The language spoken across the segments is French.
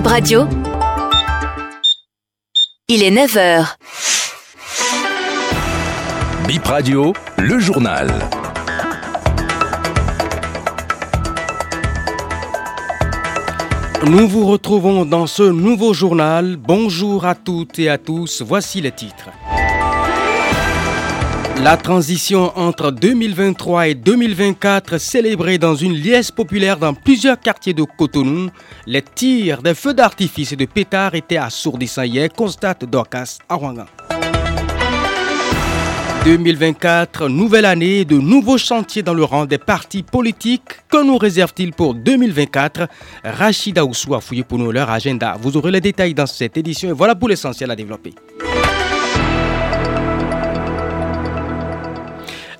Bip Radio. Il est 9h. Bip Radio, le journal. Nous vous retrouvons dans ce nouveau journal. Bonjour à toutes et à tous. Voici les titres. La transition entre 2023 et 2024 célébrée dans une liesse populaire dans plusieurs quartiers de Cotonou. Les tirs des feux d'artifice et de pétards étaient assourdissants hier, constate Dorcas Awangan. 2024, nouvelle année, de nouveaux chantiers dans le rang des partis politiques. Que nous réserve-t-il pour 2024 Rachida Oussou a fouillé pour nous leur agenda. Vous aurez les détails dans cette édition et voilà pour l'essentiel à développer.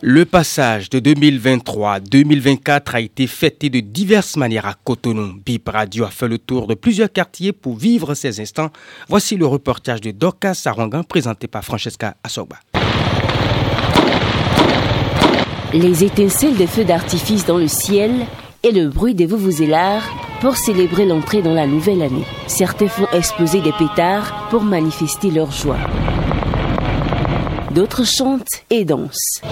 Le passage de 2023 à 2024 a été fêté de diverses manières à Cotonou. Bip Radio a fait le tour de plusieurs quartiers pour vivre ces instants. Voici le reportage de Dorcas Sarangan présenté par Francesca Assogba. Les étincelles des feux d'artifice dans le ciel et le bruit des vuvuzelas pour célébrer l'entrée dans la nouvelle année. Certains font exploser des pétards pour manifester leur joie. D'autres chantent et dansent.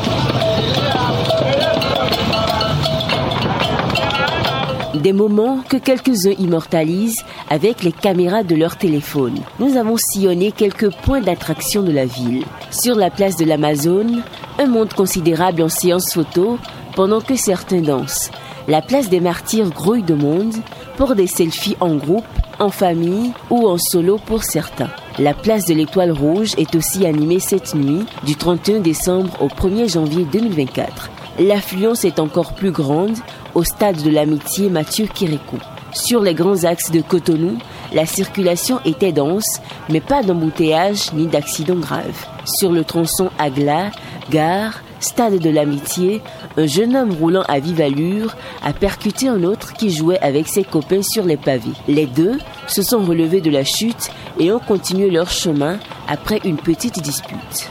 Des moments que quelques-uns immortalisent avec les caméras de leur téléphone. Nous avons sillonné quelques points d'attraction de la ville. Sur la place de l'Amazone, un monde considérable en séance photo pendant que certains dansent. La place des martyrs grouille de monde pour des selfies en groupe, en famille ou en solo pour certains. La place de l'Étoile Rouge est aussi animée cette nuit, du 31 décembre au 1er janvier 2024. L'affluence est encore plus grande au stade de l'amitié Mathieu Kirikou. Sur les grands axes de Cotonou, la circulation était dense, mais pas d'embouteillage ni d'accident grave. Sur le tronçon Agla, gare, stade de l'amitié, un jeune homme roulant à vive allure a percuté un autre qui jouait avec ses copains sur les pavés. Les deux se sont relevés de la chute et ont continué leur chemin après une petite dispute.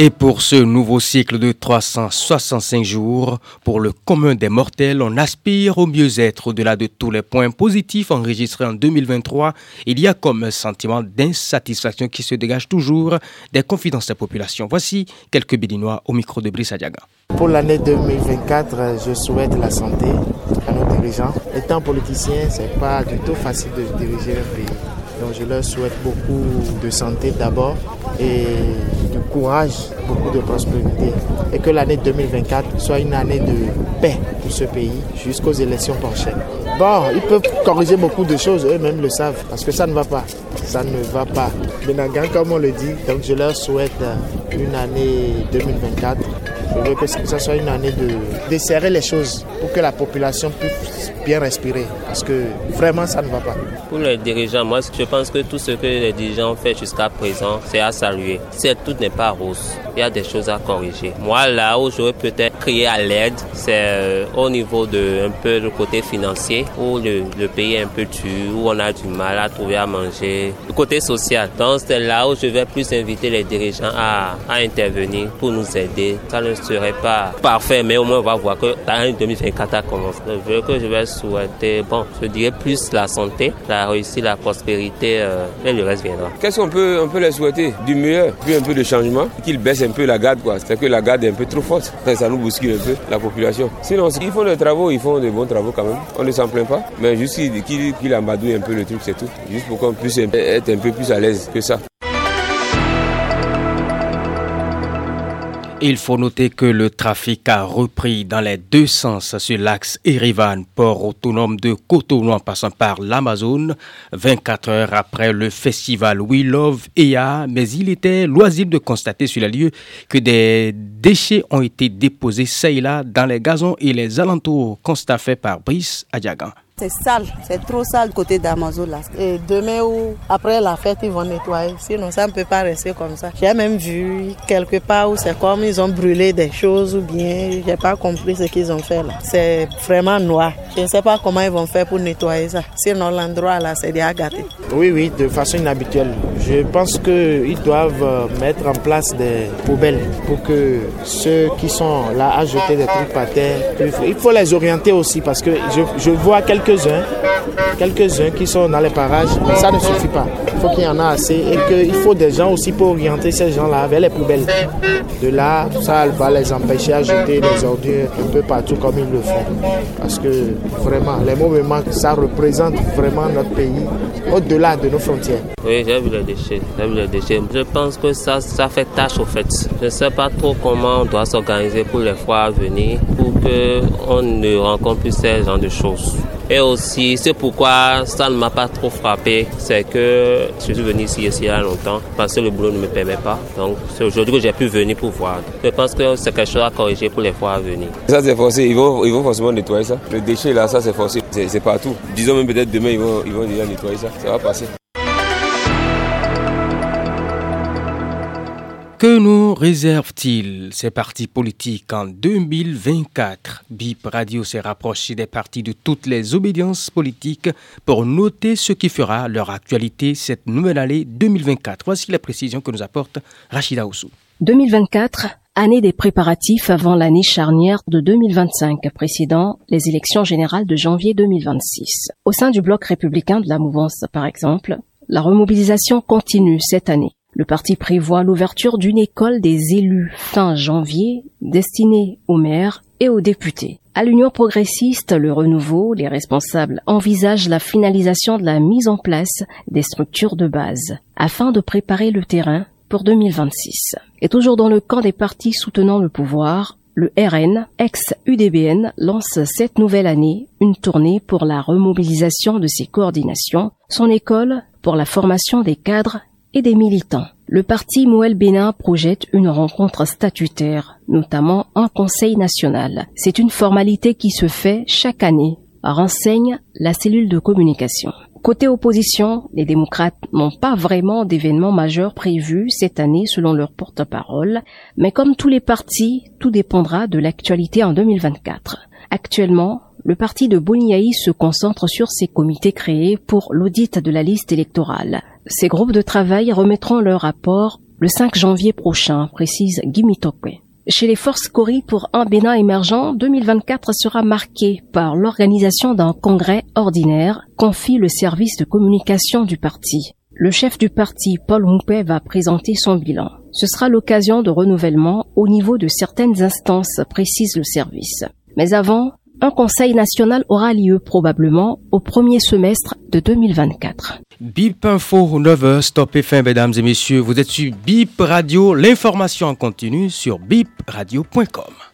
Et pour ce nouveau cycle de 365 jours, pour le commun des mortels, on aspire au mieux-être au-delà de tous les points positifs enregistrés en 2023. Il y a comme un sentiment d'insatisfaction qui se dégage toujours des confidences des populations. Voici quelques Bédinois au micro de Brice Adiaga. Pour l'année 2024, je souhaite la santé à nos dirigeants. Étant politicien, c'est pas du tout facile de diriger un pays. Donc je leur souhaite beaucoup de santé d'abord et du courage, beaucoup de prospérité. Et que l'année 2024 soit une année de paix pour ce pays jusqu'aux élections prochaines. Bon, ils peuvent corriger beaucoup de choses, eux-mêmes le savent, parce que ça ne va pas. Ça ne va pas. Benagan, comme on le dit, donc je leur souhaite une année 2024 je veux que ce soit une année de desserrer les choses pour que la population puisse bien respirer. Parce que vraiment, ça ne va pas. Pour les dirigeants, moi, je pense que tout ce que les dirigeants ont fait jusqu'à présent, c'est à saluer. Certes, tout n'est pas rose. Il y a des choses à corriger. Moi, là où j'aurais peut-être à l'aide, c'est euh, au niveau de un peu le côté financier, où le, pays est un peu dur, où on a du mal à trouver à manger. Le côté social. Donc, c'est là où je vais plus inviter les dirigeants à, intervenir pour nous aider. Ça ne serait pas parfait, mais au moins on va voir que l'année 2024 a commencé. Je veux que je vais souhaiter, bon, je dirais plus la santé, la réussite, la prospérité, euh, et le reste viendra. Qu'est-ce qu'on peut, on peut les souhaiter? Du meilleur, puis un peu de changement, qu'ils baissent un peu la garde, quoi. C'est que la garde est un peu trop forte. Ça nous bouscule un peu la population. Sinon, ils font des travaux, ils font des bons travaux quand même. On ne s'en plaint pas, mais juste qu'ils qu un peu le truc, c'est tout. Juste pour qu'on puisse être un peu plus à l'aise que ça. Il faut noter que le trafic a repris dans les deux sens sur l'axe Erivan, port autonome de Cotonou en passant par l'Amazone, 24 heures après le festival We Love EA, mais il était loisible de constater sur les lieux que des déchets ont été déposés ça et là dans les gazons et les alentours, constat fait par Brice Adiagan. C'est sale, c'est trop sale côté d'Amazon là. Et demain ou après la fête, ils vont nettoyer. Sinon, ça ne peut pas rester comme ça. J'ai même vu quelque part où c'est comme ils ont brûlé des choses ou bien, j'ai pas compris ce qu'ils ont fait là. C'est vraiment noir. Je ne sais pas comment ils vont faire pour nettoyer ça. Sinon, l'endroit là, c'est déjà gâté. Oui, oui, de façon inhabituelle. Je pense qu'ils doivent euh, mettre en place des poubelles pour que ceux qui sont là à jeter des trucs par terre, il faut les orienter aussi parce que je, je vois quelques-uns, quelques-uns qui sont dans les parages, mais ça ne suffit pas. Il faut qu'il y en a assez et qu'il faut des gens aussi pour orienter ces gens-là vers les poubelles. De là, ça va les empêcher à jeter des ordures un peu partout comme ils le font. Parce que vraiment, les mouvements, ça représente vraiment notre pays au-delà de nos frontières. Oui, j'ai vu les déchets. J'ai vu les déchets. Je pense que ça, ça fait tâche au fait. Je ne sais pas trop comment on doit s'organiser pour les fois à venir pour qu'on ne rencontre plus ces genre de choses. Et aussi, c'est pourquoi ça ne m'a pas trop frappé, c'est que je suis venu ici il y a longtemps parce que le boulot ne me permet pas. Donc c'est aujourd'hui que j'ai pu venir pour voir. Je pense que c'est quelque chose à corriger pour les fois à venir. Ça c'est forcé, ils vont, ils vont forcément nettoyer ça. Le déchet là, ça c'est forcé, c'est partout. Disons même peut-être demain ils vont, ils vont déjà nettoyer ça, ça va passer. Que nous réserve-t-il? Ces partis politiques en 2024 BIP Radio s'est rapproché des partis de toutes les obédiences politiques pour noter ce qui fera leur actualité cette nouvelle année 2024. Voici la précision que nous apporte Rachida Oussou. 2024, année des préparatifs avant l'année charnière de 2025, précédant les élections générales de janvier 2026. Au sein du bloc républicain de la mouvance, par exemple, la remobilisation continue cette année. Le parti prévoit l'ouverture d'une école des élus fin janvier destinée aux maires et aux députés. À l'Union progressiste, le renouveau, les responsables envisagent la finalisation de la mise en place des structures de base afin de préparer le terrain pour 2026. Et toujours dans le camp des partis soutenant le pouvoir, le RN, ex-UDBN, lance cette nouvelle année une tournée pour la remobilisation de ses coordinations, son école pour la formation des cadres et des militants. Le parti Mouel Bénin projette une rencontre statutaire, notamment un conseil national. C'est une formalité qui se fait chaque année, renseigne la cellule de communication. Côté opposition, les démocrates n'ont pas vraiment d'événements majeurs prévus cette année selon leur porte-parole, mais comme tous les partis, tout dépendra de l'actualité en 2024. Actuellement, le parti de Boniaï se concentre sur ses comités créés pour l'audit de la liste électorale. Ces groupes de travail remettront leur rapport le 5 janvier prochain, précise Gimitokwe. Chez les forces Cori pour un Bénin émergent, 2024 sera marqué par l'organisation d'un congrès ordinaire, confie le service de communication du parti. Le chef du parti, Paul Humpé, va présenter son bilan. Ce sera l'occasion de renouvellement au niveau de certaines instances, précise le service. Mais avant, un conseil national aura lieu probablement au premier semestre de 2024. BIP Info 9h, stop et fin, mesdames et messieurs. Vous êtes sur BIP Radio, l'information en continu sur bipradio.com.